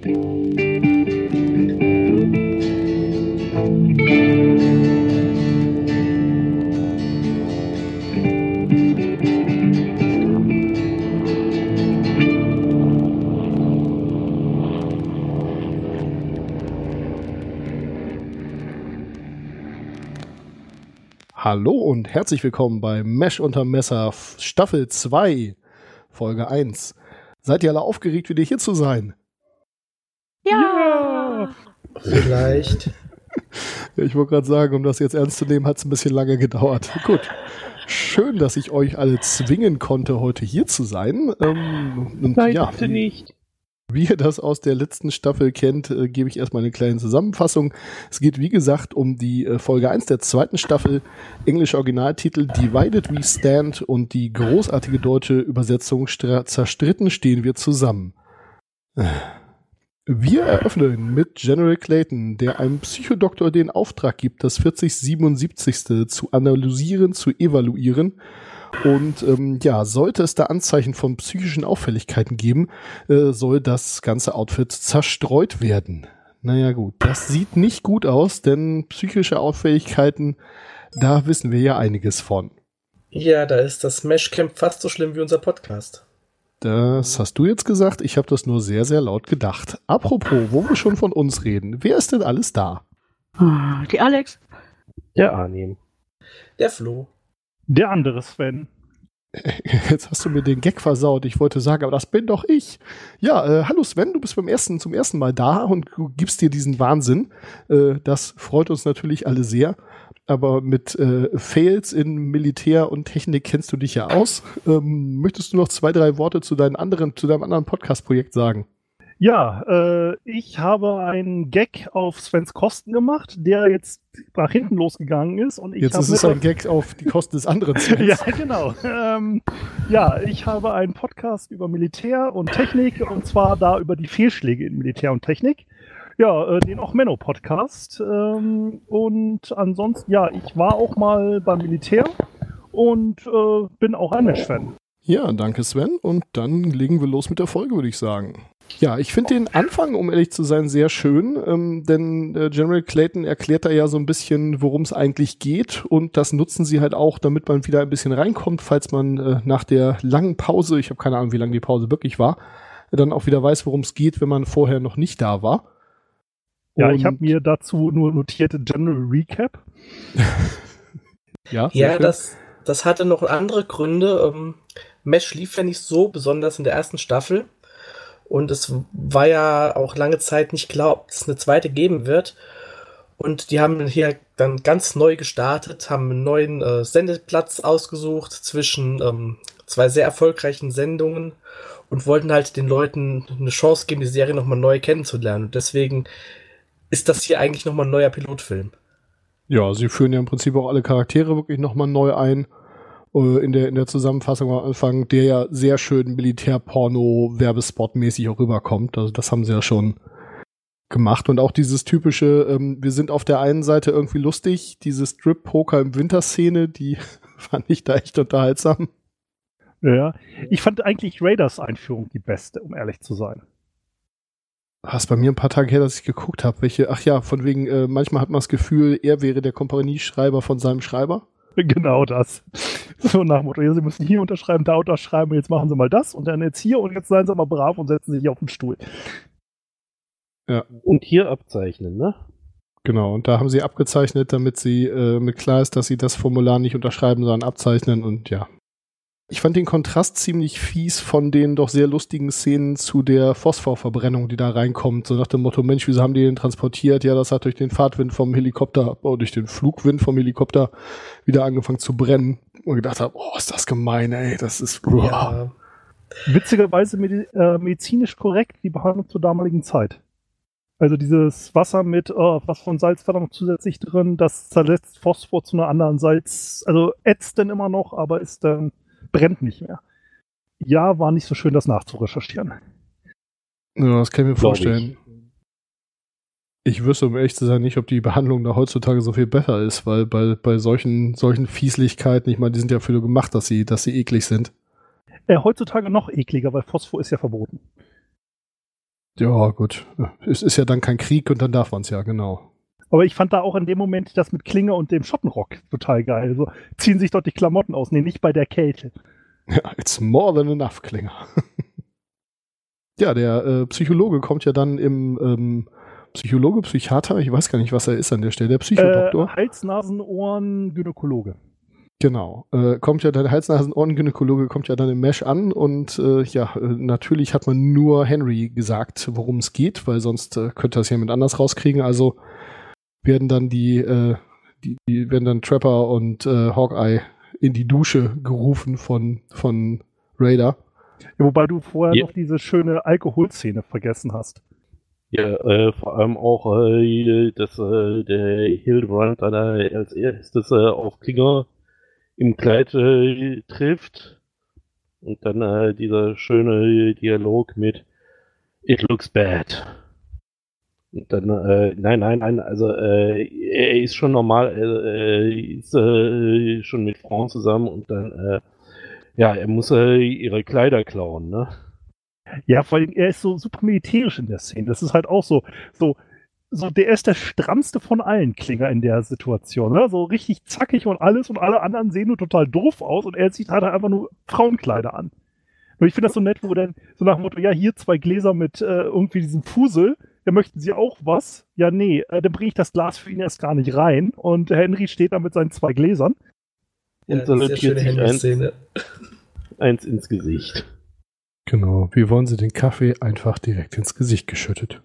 Hallo und herzlich willkommen bei Mesh unter Messer Staffel 2, Folge 1. Seid ihr alle aufgeregt, wieder hier zu sein? Ja! Vielleicht. ich wollte gerade sagen, um das jetzt ernst zu nehmen, hat es ein bisschen lange gedauert. Gut. Schön, dass ich euch alle zwingen konnte, heute hier zu sein. Ähm, und, Nein, ja, bitte nicht. Wie ihr das aus der letzten Staffel kennt, äh, gebe ich erstmal eine kleine Zusammenfassung. Es geht, wie gesagt, um die äh, Folge 1 der zweiten Staffel, englischer Originaltitel Divided We Stand und die großartige deutsche Übersetzung Zerstritten stehen wir zusammen. Wir eröffnen mit General Clayton, der einem Psychodoktor den Auftrag gibt, das 4077. zu analysieren, zu evaluieren und ähm, ja, sollte es da Anzeichen von psychischen Auffälligkeiten geben, äh, soll das ganze Outfit zerstreut werden. Naja gut, das sieht nicht gut aus, denn psychische Auffälligkeiten, da wissen wir ja einiges von. Ja, da ist das Meshcamp fast so schlimm wie unser Podcast. Das hast du jetzt gesagt, ich habe das nur sehr, sehr laut gedacht. Apropos, wo wir schon von uns reden, wer ist denn alles da? Die Alex. Der Arnim. Der Flo. Der andere Sven. Jetzt hast du mir den Gag versaut. Ich wollte sagen, aber das bin doch ich. Ja, äh, hallo Sven, du bist beim ersten, zum ersten Mal da und du gibst dir diesen Wahnsinn. Äh, das freut uns natürlich alle sehr. Aber mit äh, Fails in Militär und Technik kennst du dich ja aus. Ähm, möchtest du noch zwei, drei Worte zu deinen anderen, zu deinem anderen Podcast-Projekt sagen? Ja, äh, ich habe einen Gag auf Svens Kosten gemacht, der jetzt nach hinten losgegangen ist. Und ich jetzt ist es ein Gag auf die Kosten des anderen Svens. ja, genau. Ähm, ja, ich habe einen Podcast über Militär und Technik und zwar da über die Fehlschläge in Militär und Technik. Ja, äh, den auch Menno Podcast. Ähm, und ansonsten, ja, ich war auch mal beim Militär und äh, bin auch ein Mesh-Fan. Ja, danke Sven. Und dann legen wir los mit der Folge, würde ich sagen. Ja, ich finde den Anfang, um ehrlich zu sein, sehr schön, ähm, denn äh, General Clayton erklärt da ja so ein bisschen, worum es eigentlich geht und das nutzen sie halt auch, damit man wieder ein bisschen reinkommt, falls man äh, nach der langen Pause, ich habe keine Ahnung, wie lange die Pause wirklich war, dann auch wieder weiß, worum es geht, wenn man vorher noch nicht da war. Ja, und ich habe mir dazu nur notiert General Recap. ja, ja das, das hatte noch andere Gründe. Ähm, Mesh lief ja nicht so besonders in der ersten Staffel. Und es war ja auch lange Zeit nicht klar, ob es eine zweite geben wird. Und die haben hier dann ganz neu gestartet, haben einen neuen äh, Sendeplatz ausgesucht zwischen ähm, zwei sehr erfolgreichen Sendungen und wollten halt den Leuten eine Chance geben, die Serie nochmal neu kennenzulernen. Und deswegen ist das hier eigentlich nochmal ein neuer Pilotfilm. Ja, sie führen ja im Prinzip auch alle Charaktere wirklich nochmal neu ein äh, in der, in der Zusammenfassung am Anfang, der ja sehr schön Militärporno-Werbespot-mäßig auch rüberkommt. Also das haben sie ja schon gemacht. Und auch dieses typische, ähm, wir sind auf der einen Seite irgendwie lustig, diese Strip-Poker im Winter-Szene, die fand ich da echt unterhaltsam. Ja, ich fand eigentlich Raiders Einführung die beste, um ehrlich zu sein. Was bei mir ein paar Tage her, dass ich geguckt habe, welche, ach ja, von wegen, äh, manchmal hat man das Gefühl, er wäre der Kompanieschreiber von seinem Schreiber. Genau das. So nach dem Motto, ja, Sie müssen hier unterschreiben, da unterschreiben, jetzt machen Sie mal das und dann jetzt hier und jetzt seien Sie mal brav und setzen sich auf den Stuhl. Ja. Und hier abzeichnen, ne? Genau, und da haben sie abgezeichnet, damit sie äh, mit klar ist, dass sie das Formular nicht unterschreiben, sondern abzeichnen und ja, ich fand den Kontrast ziemlich fies von den doch sehr lustigen Szenen zu der Phosphorverbrennung, die da reinkommt. So nach dem Motto, Mensch, wieso haben die den transportiert? Ja, das hat durch den Fahrtwind vom Helikopter, oh, durch den Flugwind vom Helikopter wieder angefangen zu brennen. Und gedacht habe, oh, ist das gemein, ey, das ist... Ja. Witzigerweise äh, medizinisch korrekt die Behandlung zur damaligen Zeit. Also dieses Wasser mit oh, was von Salz war da noch zusätzlich drin, das zerlässt Phosphor zu einer anderen Salz, also ätzt dann immer noch, aber ist dann brennt nicht mehr. Ja, war nicht so schön, das nachzurecherchieren. Ja, das kann ich mir Glaub vorstellen. Ich. ich wüsste, um ehrlich zu sein, nicht, ob die Behandlung da heutzutage so viel besser ist, weil bei, bei solchen, solchen Fieslichkeiten, ich meine, die sind ja für gemacht, dass sie, dass sie eklig sind. Äh, heutzutage noch ekliger, weil Phosphor ist ja verboten. Ja, gut. Es ist ja dann kein Krieg und dann darf man es ja, genau. Aber ich fand da auch in dem Moment das mit Klinge und dem Schottenrock total geil. So ziehen sich dort die Klamotten aus. Nee, nicht bei der Kälte. Ja, it's more than enough, Klinger. ja, der äh, Psychologe kommt ja dann im ähm, Psychologe, Psychiater, ich weiß gar nicht, was er ist an der Stelle, der Psychodoktor. Äh, Hals, Nasen, Ohren, Gynäkologe. Genau. Äh, kommt ja der Hals-Nasen-Ohren-Gynäkologe kommt ja dann im Mesh an und äh, ja, äh, natürlich hat man nur Henry gesagt, worum es geht, weil sonst äh, könnte das jemand anders rauskriegen. Also werden dann die, äh, die, die werden dann Trapper und äh, Hawkeye in die Dusche gerufen von, von Raider. Ja, wobei du vorher ja. noch diese schöne Alkoholszene vergessen hast. Ja, äh, vor allem auch, äh, dass äh, der Hildebrand dann als erstes äh, auf Klinger im Kleid äh, trifft. Und dann äh, dieser schöne Dialog mit It looks bad. Dann, äh, nein, nein, nein, also äh, er ist schon normal, äh, er ist äh, schon mit Frauen zusammen und dann, äh, ja, er muss äh, ihre Kleider klauen, ne? Ja, vor allem, er ist so super militärisch in der Szene. Das ist halt auch so, so, so, der ist der strammste von allen Klinger in der Situation. Ne? So richtig zackig und alles und alle anderen sehen nur total doof aus und er zieht halt einfach nur Frauenkleider an. Und ich finde das so nett, wo dann so nach dem Motto, ja, hier zwei Gläser mit äh, irgendwie diesem Fusel, ja, möchten Sie auch was? Ja, nee, äh, dann bringe ich das Glas für ihn erst gar nicht rein. Und Henry steht da mit seinen zwei Gläsern. Und ja, salutiert sich eins, eins ins Gesicht. Genau, wie wollen Sie den Kaffee einfach direkt ins Gesicht geschüttet?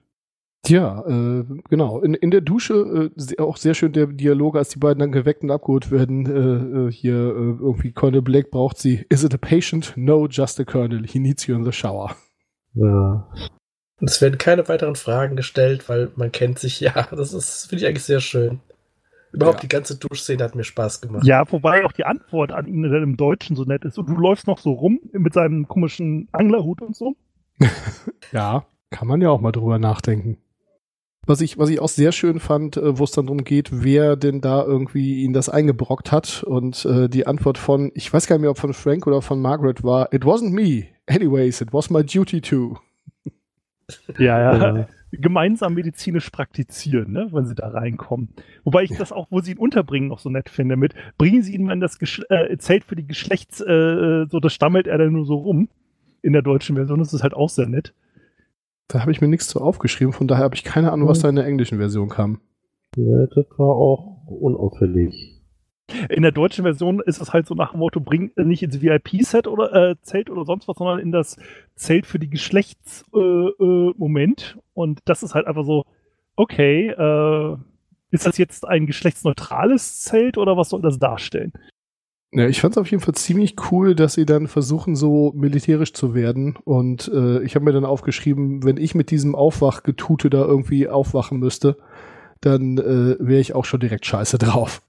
Ja, äh, genau. In, in der Dusche äh, auch sehr schön der Dialog, als die beiden dann geweckt und abgeholt werden. Äh, äh hier äh, irgendwie Colonel Blake braucht sie. Is it a patient? No, just a Colonel. He needs you in the shower. Ja. Und es werden keine weiteren Fragen gestellt, weil man kennt sich ja. Das ist, finde ich eigentlich sehr schön. Überhaupt ja. die ganze Duschszene hat mir Spaß gemacht. Ja, wobei auch die Antwort an ihn dann im Deutschen so nett ist. Und du läufst noch so rum mit seinem komischen Anglerhut und so. ja, kann man ja auch mal drüber nachdenken. Was ich, was ich auch sehr schön fand, äh, wo es dann darum geht, wer denn da irgendwie ihn das eingebrockt hat. Und äh, die Antwort von, ich weiß gar nicht mehr, ob von Frank oder von Margaret war, it wasn't me. Anyways, it was my duty to. Ja, ja. ja. Gemeinsam medizinisch praktizieren, ne, wenn sie da reinkommen. Wobei ich ja. das auch, wo sie ihn unterbringen, noch so nett finde mit, bringen sie ihn in das Gesch äh, Zelt für die Geschlechts, äh, so das stammelt er dann nur so rum. In der deutschen Version das ist halt auch sehr nett. Da habe ich mir nichts zu aufgeschrieben, von daher habe ich keine Ahnung, was da in der englischen Version kam. Ja, das war auch unauffällig. In der deutschen Version ist es halt so nach dem Motto, bring nicht ins VIP-Set oder äh, Zelt oder sonst was, sondern in das Zelt für die Geschlechtsmoment. Äh, äh, und das ist halt einfach so, okay, äh, ist das jetzt ein geschlechtsneutrales Zelt oder was soll das darstellen? Ja, ich fand es auf jeden Fall ziemlich cool, dass sie dann versuchen, so militärisch zu werden. Und äh, ich habe mir dann aufgeschrieben, wenn ich mit diesem Aufwachgetute da irgendwie aufwachen müsste, dann äh, wäre ich auch schon direkt scheiße drauf.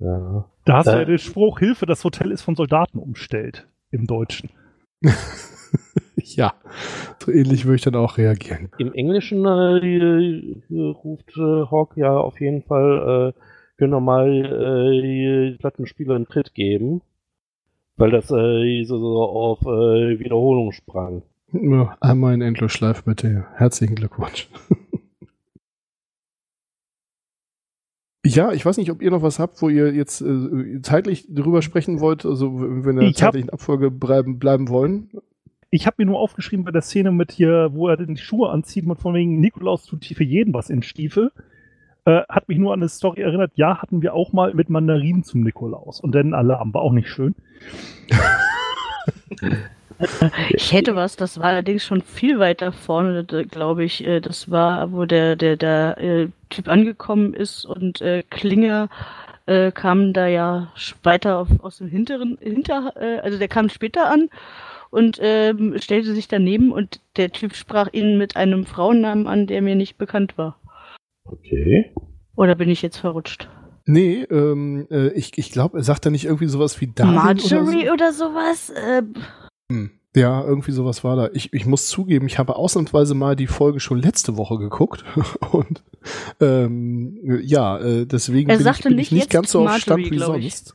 Ja. Da hast äh. du ja den Spruch, Hilfe, das Hotel ist von Soldaten umstellt im Deutschen. ja, so ähnlich würde ich dann auch reagieren. Im Englischen äh, ruft äh, Hawk ja auf jeden Fall äh, können wir mal äh, Plattenspieler einen Tritt geben, weil das äh, so, so auf äh, Wiederholung sprang. Ja, einmal in Endlosschleife bitte. Herzlichen Glückwunsch. ja, ich weiß nicht, ob ihr noch was habt, wo ihr jetzt äh, zeitlich drüber sprechen wollt, also wenn wir in der zeitlichen Abfolge bleiben, bleiben wollen. Ich habe mir nur aufgeschrieben bei der Szene mit hier, wo er die Schuhe anzieht, mit von wegen Nikolaus tut für jeden was in Stiefel. Äh, hat mich nur an eine Story erinnert. Ja, hatten wir auch mal mit Mandarinen zum Nikolaus. Und dann Alarm. War auch nicht schön. Ich hätte was, das war allerdings schon viel weiter vorne, glaube ich. Äh, das war, wo der, der, der äh, Typ angekommen ist und äh, Klinger äh, kam da ja weiter auf, aus dem hinteren, hinter, äh, also der kam später an und ähm, stellte sich daneben und der Typ sprach ihn mit einem Frauennamen an, der mir nicht bekannt war. Okay. Oder bin ich jetzt verrutscht? Nee, ähm, äh, ich, ich glaube, er sagt da nicht irgendwie sowas wie Darwin Marjorie oder, so? oder sowas? Äh, hm. Ja, irgendwie sowas war da. Ich, ich muss zugeben, ich habe ausnahmsweise mal die Folge schon letzte Woche geguckt und ähm, ja, äh, deswegen er bin, ich, bin nicht ich nicht ganz so auf Stand wie sonst.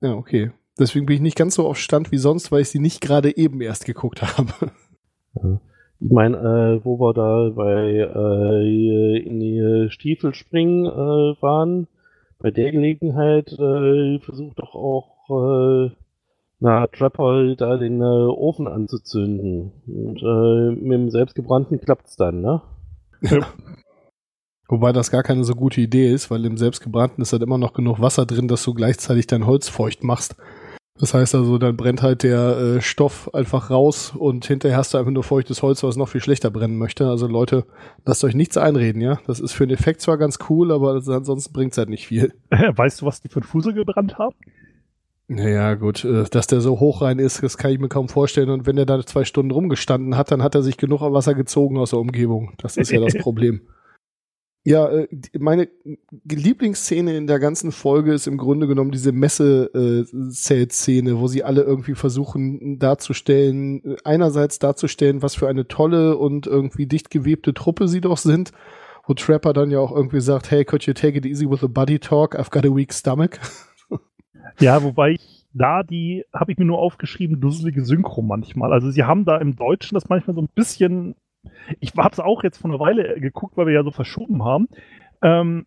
Ja, okay. Deswegen bin ich nicht ganz so auf Stand wie sonst, weil ich sie nicht gerade eben erst geguckt habe. Ich meine, äh, wo wir da bei äh, in die Stiefel springen äh, waren, bei der Gelegenheit äh, versucht doch auch na, Trapper da den äh, Ofen anzuzünden. Und äh, mit dem selbstgebrannten klappt's dann, ne? Ja. Wobei das gar keine so gute Idee ist, weil im selbstgebrannten ist halt immer noch genug Wasser drin, dass du gleichzeitig dein Holz feucht machst. Das heißt also, dann brennt halt der äh, Stoff einfach raus und hinterher hast du einfach nur feuchtes Holz, was noch viel schlechter brennen möchte. Also Leute, lasst euch nichts einreden, ja. Das ist für den Effekt zwar ganz cool, aber ansonsten bringt's halt nicht viel. Weißt du, was die für einen Fusel gebrannt haben? Naja, gut, äh, dass der so hoch rein ist, das kann ich mir kaum vorstellen. Und wenn er da zwei Stunden rumgestanden hat, dann hat er sich genug Wasser gezogen aus der Umgebung. Das ist ja das Problem. Ja, äh, meine Lieblingsszene in der ganzen Folge ist im Grunde genommen diese Messe-Szene, wo sie alle irgendwie versuchen darzustellen, einerseits darzustellen, was für eine tolle und irgendwie dicht gewebte Truppe sie doch sind, wo Trapper dann ja auch irgendwie sagt, hey, could you take it easy with a buddy talk? I've got a weak stomach. Ja, wobei ich da die, habe ich mir nur aufgeschrieben, dusselige Synchro manchmal. Also sie haben da im Deutschen das manchmal so ein bisschen ich habe es auch jetzt vor einer Weile geguckt, weil wir ja so verschoben haben. Ähm,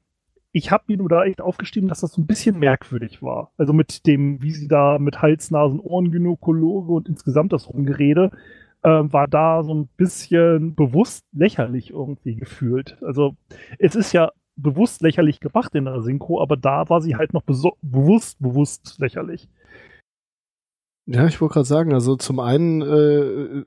ich habe mir nur da echt aufgeschrieben, dass das so ein bisschen merkwürdig war. Also mit dem, wie sie da mit Hals, Nasen, Ohren, Gynäkologe und insgesamt das Rumgerede, äh, war da so ein bisschen bewusst lächerlich irgendwie gefühlt. Also es ist ja bewusst lächerlich gemacht in der Synchro, aber da war sie halt noch bewusst, bewusst lächerlich. Ja, ich wollte gerade sagen, also zum einen äh,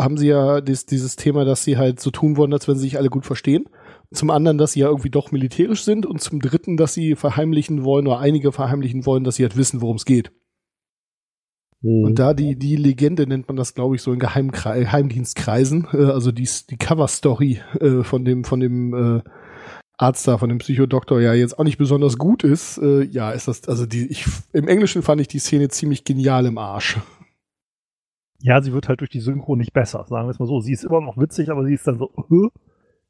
haben sie ja dies, dieses Thema, dass sie halt so tun wollen, als wenn sie sich alle gut verstehen. Zum anderen, dass sie ja irgendwie doch militärisch sind und zum dritten, dass sie verheimlichen wollen oder einige verheimlichen wollen, dass sie halt wissen, worum es geht. Mhm. Und da die, die Legende nennt man das, glaube ich, so in Geheimdienstkreisen, äh, also die, die Cover-Story äh, von dem, von dem äh, Arzt da von dem Psychodoktor ja jetzt auch nicht besonders gut ist, äh, ja, ist das, also die, ich, im Englischen fand ich die Szene ziemlich genial im Arsch. Ja, sie wird halt durch die Synchro nicht besser, sagen wir es mal so. Sie ist immer noch witzig, aber sie ist dann so,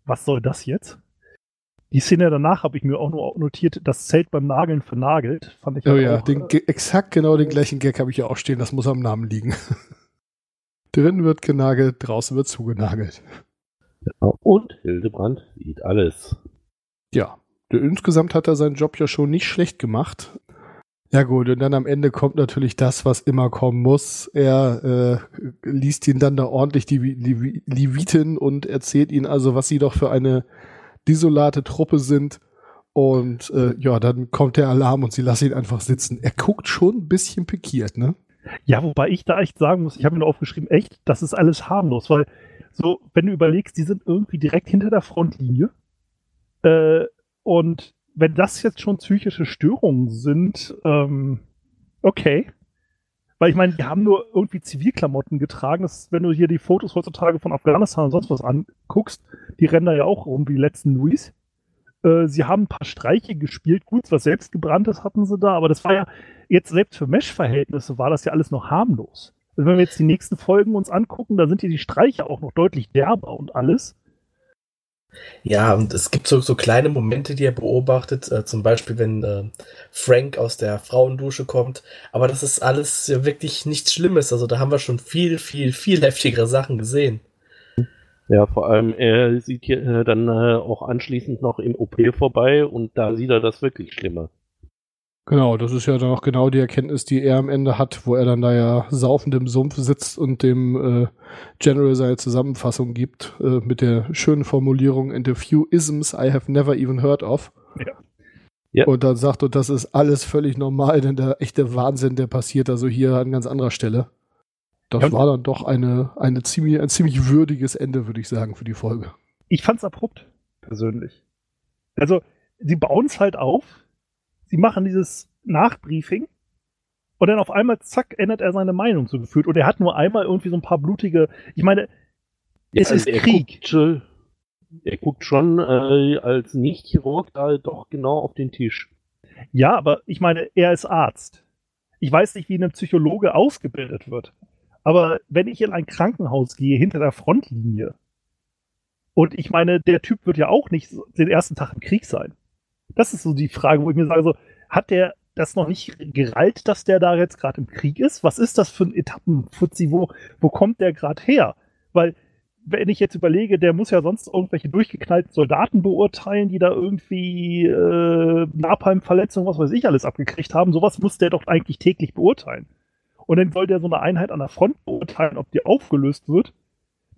was soll das jetzt? Die Szene danach habe ich mir auch nur notiert, das Zelt beim Nageln vernagelt. Fand ich oh ja, auch, den, äh, exakt genau den gleichen Gag habe ich ja auch stehen, das muss am Namen liegen. Drin wird genagelt, draußen wird zugenagelt. Und Hildebrand sieht alles. Ja, insgesamt hat er seinen Job ja schon nicht schlecht gemacht. Ja gut, und dann am Ende kommt natürlich das, was immer kommen muss. Er äh, liest ihn dann da ordentlich die Leviten und erzählt ihnen also, was sie doch für eine desolate Truppe sind. Und äh, ja, dann kommt der Alarm und sie lassen ihn einfach sitzen. Er guckt schon ein bisschen pikiert, ne? Ja, wobei ich da echt sagen muss, ich habe mir aufgeschrieben, echt, das ist alles harmlos, weil so, wenn du überlegst, die sind irgendwie direkt hinter der Frontlinie äh, und wenn das jetzt schon psychische Störungen sind, ähm, okay. Weil ich meine, die haben nur irgendwie Zivilklamotten getragen. Das, wenn du hier die Fotos heutzutage von Afghanistan und sonst was anguckst, die rennen da ja auch rum wie die letzten Louis. Äh, sie haben ein paar Streiche gespielt. Gut, was selbstgebranntes hatten sie da, aber das war ja jetzt selbst für Mesh-Verhältnisse war das ja alles noch harmlos. Also wenn wir jetzt die nächsten Folgen uns angucken, da sind hier die Streiche auch noch deutlich derber und alles. Ja, und es gibt so, so kleine Momente, die er beobachtet, äh, zum Beispiel, wenn äh, Frank aus der Frauendusche kommt. Aber das ist alles ja wirklich nichts Schlimmes. Also da haben wir schon viel, viel, viel heftigere Sachen gesehen. Ja, vor allem, er sieht hier äh, dann äh, auch anschließend noch im OP vorbei und da sieht er das wirklich Schlimme. Genau, das ist ja dann auch genau die Erkenntnis, die er am Ende hat, wo er dann da ja saufend im Sumpf sitzt und dem äh, General seine Zusammenfassung gibt äh, mit der schönen Formulierung in the few isms I have never even heard of. Ja. ja. Und dann sagt, und das ist alles völlig normal, denn der echte Wahnsinn, der passiert also hier an ganz anderer Stelle. Das ja, war dann doch eine, eine ziemlich, ein ziemlich würdiges Ende, würde ich sagen, für die Folge. Ich fand's abrupt, persönlich. Also, sie bauen es halt auf, sie machen dieses Nachbriefing und dann auf einmal, zack, ändert er seine Meinung so gefühlt. Und er hat nur einmal irgendwie so ein paar blutige. Ich meine, es ja, ist Krieg. Guckt, er guckt schon äh, als Nicht-Chirurg da doch genau auf den Tisch. Ja, aber ich meine, er ist Arzt. Ich weiß nicht, wie ein Psychologe ausgebildet wird. Aber wenn ich in ein Krankenhaus gehe, hinter der Frontlinie, und ich meine, der Typ wird ja auch nicht den ersten Tag im Krieg sein. Das ist so die Frage, wo ich mir sage, so, hat der das noch nicht gereilt, dass der da jetzt gerade im Krieg ist? Was ist das für ein Etappenfuzzi? Wo, wo kommt der gerade her? Weil wenn ich jetzt überlege, der muss ja sonst irgendwelche durchgeknallten Soldaten beurteilen, die da irgendwie äh, Napalm-Verletzungen, was weiß ich, alles abgekriegt haben. Sowas muss der doch eigentlich täglich beurteilen. Und dann soll der so eine Einheit an der Front beurteilen, ob die aufgelöst wird.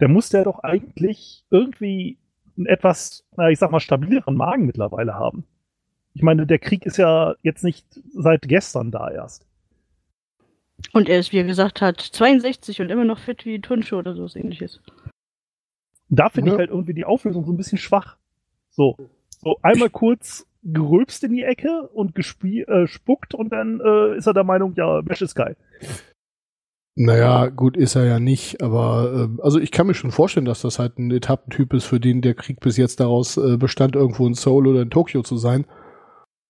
Der muss der doch eigentlich irgendwie einen etwas, na, ich sag mal, stabileren Magen mittlerweile haben. Ich meine, der Krieg ist ja jetzt nicht seit gestern da erst. Und er ist, wie er gesagt hat, 62 und immer noch fit wie Turnschuh oder so ähnliches. Da finde Ja. ich halt irgendwie die Auflösung so ein bisschen schwach. So, so einmal kurz gerülpst in die Ecke und äh, spuckt und dann äh, ist er der Meinung, ja, Mesh ist geil. Naja, gut ist er ja nicht, aber ähm, also ich kann mir schon vorstellen, dass das halt ein Etappentyp ist, für den der Krieg bis jetzt daraus äh, bestand, irgendwo in Seoul oder in Tokio zu sein.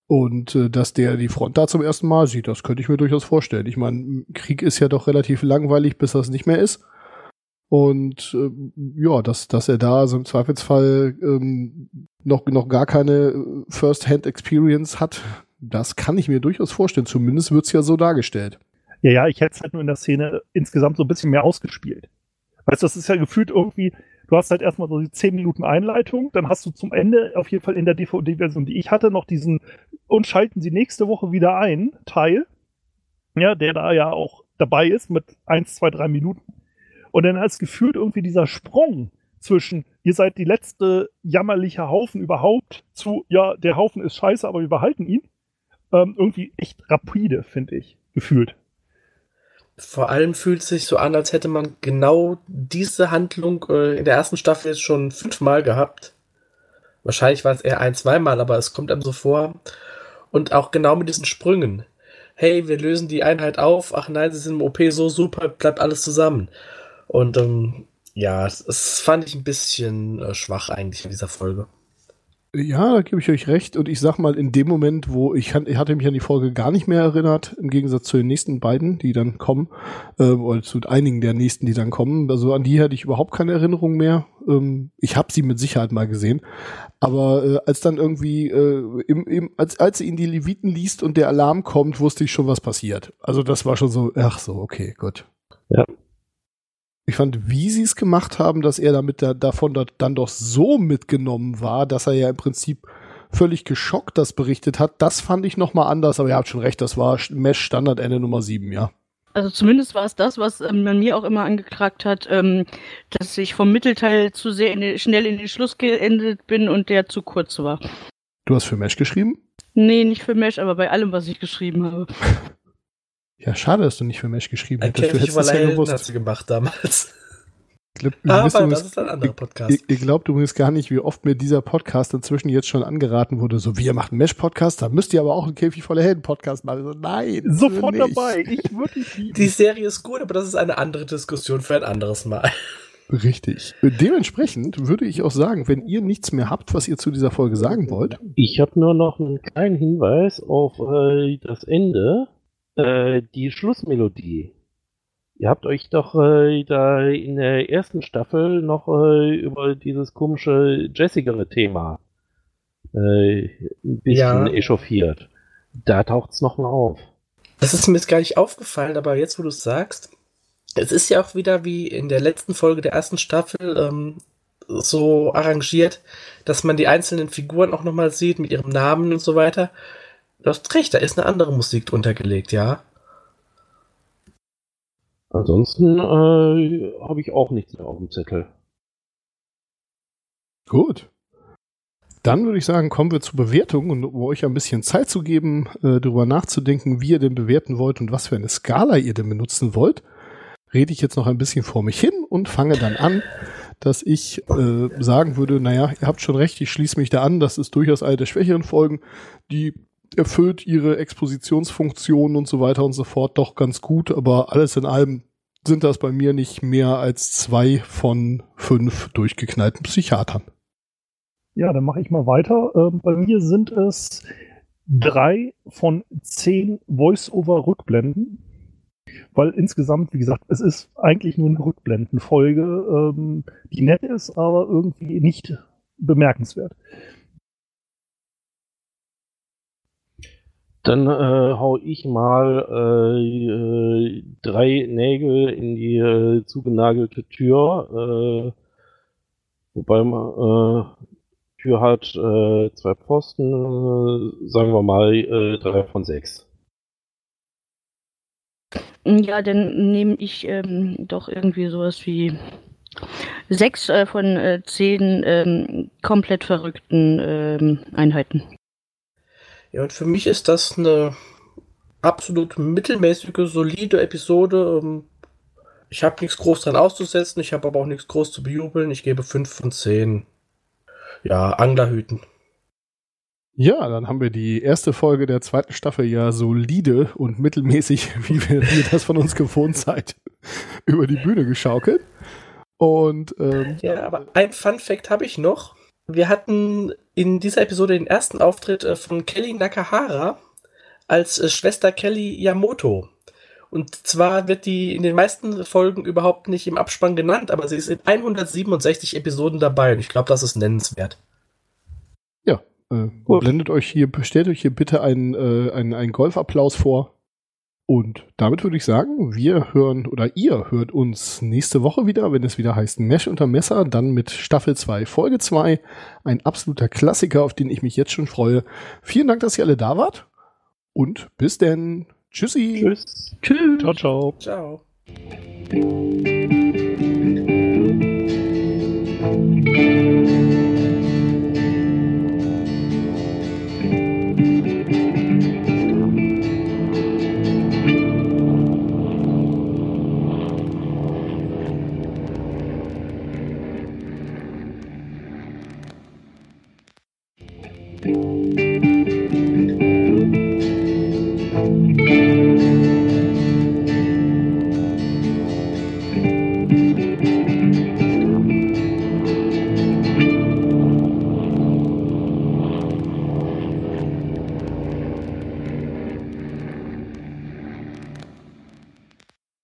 Und äh, dass der die Front da zum ersten Mal sieht, das könnte ich mir durchaus vorstellen. Ich meine, Krieg ist ja doch relativ langweilig, bis das nicht mehr ist. Und äh, ja, dass, dass er da so im Zweifelsfall ähm, noch, noch gar keine äh, First-Hand-Experience hat, das kann ich mir durchaus vorstellen. Zumindest wird's ja so dargestellt. Ja, ja, ich hätte es halt nur in der Szene insgesamt so ein bisschen mehr ausgespielt. Weißt du, das ist ja gefühlt irgendwie, du hast halt erstmal so die 10 Minuten Einleitung, dann hast du zum Ende auf jeden Fall in der DVD-Version, die ich hatte, noch diesen und schalten sie nächste Woche wieder ein, Teil, ja, der da ja auch dabei ist mit 1, 2, 3 Minuten. Und dann als gefühlt irgendwie dieser Sprung zwischen, ihr seid die letzte jammerliche Haufen überhaupt, zu, ja, der Haufen ist scheiße, aber wir behalten ihn, ähm, irgendwie echt rapide, finde ich, gefühlt. Vor allem fühlt es sich so an, als hätte man genau diese Handlung äh, in der ersten Staffel jetzt schon fünfmal gehabt. Wahrscheinlich war es eher ein, zweimal, aber es kommt einem so vor. Und auch genau mit diesen Sprüngen. Hey, wir lösen die Einheit auf. Ach nein, sie sind im OP so super, bleibt alles zusammen. Und ähm, ja, das fand ich ein bisschen äh, schwach eigentlich in dieser Folge. Ja, da gebe ich euch recht. Und ich sag mal, in dem Moment, wo ich, ich hatte mich an die Folge gar nicht mehr erinnert, im Gegensatz zu den nächsten beiden, die dann kommen, ähm, oder zu einigen der nächsten, die dann kommen. Also an die hatte ich überhaupt keine Erinnerung mehr. Ähm, ich habe sie mit Sicherheit mal gesehen. Aber äh, als dann irgendwie, äh, im, im, als, als sie in die Leviten liest und der Alarm kommt, wusste ich schon, was passiert. Also das war schon so, ach so, okay, gut. Ja. Ich fand, wie sie es gemacht haben, dass er damit da, davon da, dann doch so mitgenommen war, dass er ja im Prinzip völlig geschockt das berichtet hat, das fand ich noch mal anders, aber ihr habt schon recht, das war Mesh Standardende Nummer 7, ja. Also zumindest war es das, was ähm, man mir auch immer angeklagt hat, ähm, dass ich vom Mittelteil zu sehr in den, schnell in den Schluss geendet bin und der zu kurz war. Du hast für Mesh geschrieben? Nee, nicht für Mesh, aber bei allem, was ich geschrieben habe. Ja, schade, dass du nicht für Mesh geschrieben hättest. Du hättest es ja hat gewusst. sie gemacht damals. Ich glaub, Aber übrigens- das ist ein anderer Podcast. Ihr, ihr glaubt übrigens gar nicht, wie oft mir dieser Podcast inzwischen jetzt schon angeraten wurde. So, wir machen einen Mesh-Podcast, da müsst ihr aber auch einen Käfig voller Helden-Podcast machen. So, nein. Sofort nicht. dabei. Ich würde lieben. Die Serie ist gut, aber das ist eine andere Diskussion für ein anderes Mal. Richtig. Dementsprechend würde ich auch sagen, wenn ihr nichts mehr habt, was ihr zu dieser Folge sagen wollt, Ich habe nur noch einen kleinen Hinweis auf äh, das Ende, äh, die Schlussmelodie. Ihr habt euch doch äh, da in der ersten Staffel noch äh, über dieses komische Jessica-Thema äh, ein bisschen Ja. echauffiert. Da taucht's noch mal auf. Das ist mir jetzt gar nicht aufgefallen, aber jetzt, wo du es sagst, es ist ja auch wieder wie in der letzten Folge der ersten Staffel ähm, so arrangiert, dass man die einzelnen Figuren auch nochmal sieht mit ihrem Namen und so weiter. Du hast recht, da ist eine andere Musik drunter gelegt, ja. Ansonsten äh, habe ich auch nichts mehr auf dem Zettel. Gut. Dann würde ich sagen, kommen wir zur Bewertung und um euch ein bisschen Zeit zu geben, äh, darüber nachzudenken, wie ihr denn bewerten wollt und was für eine Skala ihr denn benutzen wollt, rede ich jetzt noch ein bisschen vor mich hin und fange dann an, dass ich äh, sagen würde, naja, ihr habt schon recht, ich schließe mich da an, das ist durchaus eine der schwächeren Folgen, die erfüllt ihre Expositionsfunktionen und so weiter und so fort doch ganz gut, aber alles in allem sind das bei mir nicht mehr als zwei von fünf durchgeknallten Psychiatern. Ja, dann mache ich mal weiter. Ähm, bei mir sind es drei von zehn Voice-Over-Rückblenden. Weil insgesamt, wie gesagt, es ist eigentlich nur eine Rückblendenfolge, ähm, die nett ist, aber irgendwie nicht bemerkenswert. Dann äh, hau ich mal äh, drei Nägel in die äh, zugenagelte Tür. Äh, Wobei man äh, Tür hat äh, zwei Pfosten, äh, sagen wir mal äh, drei von sechs. Ja, dann nehme ich ähm, doch irgendwie sowas wie sechs äh, von äh, zehn ähm, komplett verrückten ähm, Einheiten. Ja, und für mich ist das eine absolut mittelmäßige, solide Episode. Ähm, ich habe nichts groß dran auszusetzen, ich habe aber auch nichts groß zu bejubeln. Ich gebe fünf von zehn. Ja, Anglerhüten. Ja, dann haben wir die erste Folge der zweiten Staffel ja solide und mittelmäßig, wie wir, wie das von uns gewohnt seid, über die Bühne geschaukelt. Und ähm, ja, aber ein Fun Fact habe ich noch. Wir hatten in dieser Episode den ersten Auftritt äh, von Kelly Nakahara als äh, Schwester Kelly Yamoto. Und zwar wird die in den meisten Folgen überhaupt nicht im Abspann genannt, aber sie ist in 167 Episoden dabei und ich glaube, das ist nennenswert. Ja, äh, blendet euch hier, stellt euch hier bitte einen, äh, einen, einen Golfapplaus vor. Und damit würde ich sagen, wir hören oder ihr hört uns nächste Woche wieder, wenn es wieder heißt Mesh unter Messer, dann mit Staffel 2, Folge 2. Ein absoluter Klassiker, auf den ich mich jetzt schon freue. Vielen Dank, dass ihr alle da wart. Und bis denn. Tschüssi. Tschüss. Tschüss. Ciao, ciao. Ciao.